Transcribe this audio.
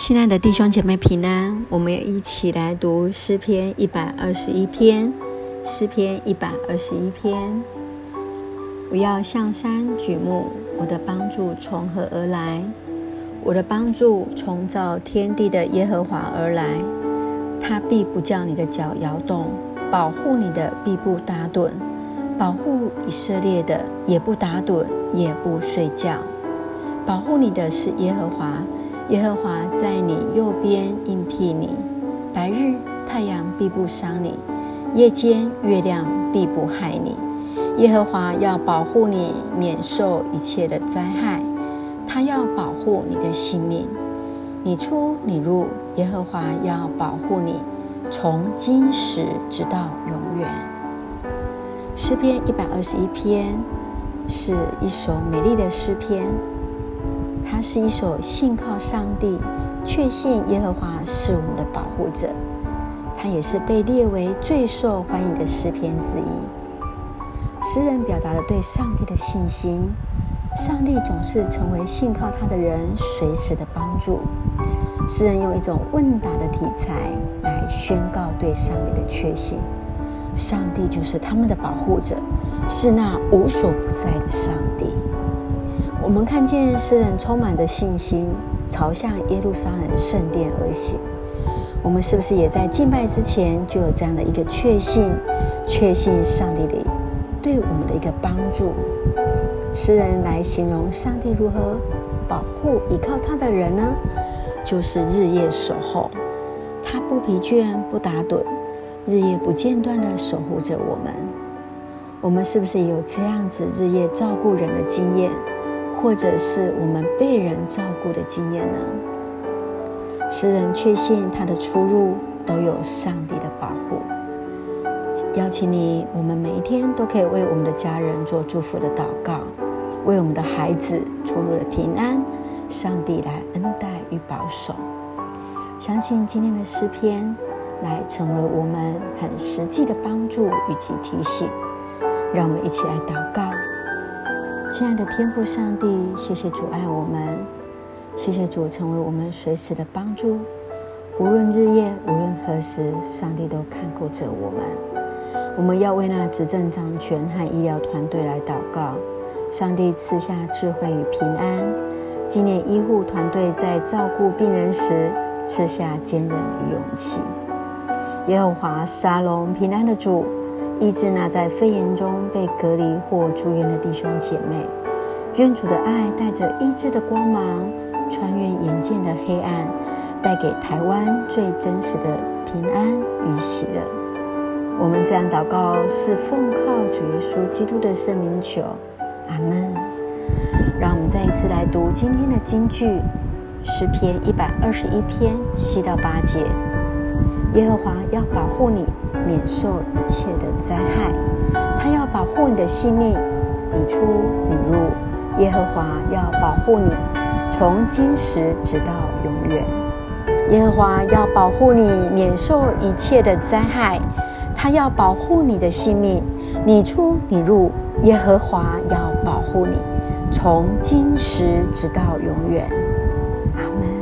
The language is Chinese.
亲爱的弟兄姐妹平安，我们一起来读诗篇一百二十一篇。诗篇一百二十一篇，我要向山举目，我的帮助从何而来？我的帮助从造天地的耶和华而来。他必不叫你的脚摇动，保护你的必不打盹，保护以色列的也不打盹，也不睡觉。保护你的是耶和华。耶和华在你右边应庇你，白日太阳必不伤你，夜间月亮必不害你。耶和华要保护你免受一切的灾害，他要保护你的性命。你出你入，耶和华要保护你，从今时直到永远。诗篇一百二十一篇是一首美丽的诗篇。它是一首信靠上帝、确信耶和华是我们的保护者。它也是被列为最受欢迎的诗篇之一。诗人表达了对上帝的信心，上帝总是成为信靠他的人随时的帮助。诗人用一种问答的题材来宣告对上帝的确信：上帝就是他们的保护者，是那无所不在的上帝。我们看见诗人充满着信心，朝向耶路撒冷圣殿而行。我们是不是也在敬拜之前就有这样的一个确信？确信上帝的对我们的一个帮助。诗人来形容上帝如何保护依靠他的人呢？就是日夜守候，他不疲倦不打盹，日夜不间断地守护着我们。我们是不是也有这样子日夜照顾人的经验？或者是我们被人照顾的经验呢？诗人确信他的出入都有上帝的保护。邀请你，我们每一天都可以为我们的家人做祝福的祷告，为我们的孩子出入的平安，上帝来恩待与保守。相信今天的诗篇来成为我们很实际的帮助以及提醒。让我们一起来祷告。亲爱的天父上帝，谢谢主爱我们，谢谢主成为我们随时的帮助。无论日夜，无论何时，上帝都看顾着我们。我们要为那执政掌权和医疗团队来祷告，上帝赐下智慧与平安。纪念医护团队在照顾病人时赐下坚韧与勇气。耶和华沙龙平安的主。医治那在肺炎中被隔离或住院的弟兄姐妹，愿主的爱带着医治的光芒，穿越眼见的黑暗，带给台湾最真实的平安与喜乐。我们这样祷告，是奉靠主耶稣基督的圣名求，阿门。让我们再一次来读今天的金句，诗篇一百二十一篇七到八节。耶和华要保护你，免受一切的灾害。他要保护你的性命，你出你入。耶和华要保护你，从今时直到永远。耶和华要保护你，免受一切的灾害。他要保护你的性命，你出你入。耶和华要保护你，从今时直到永远。阿门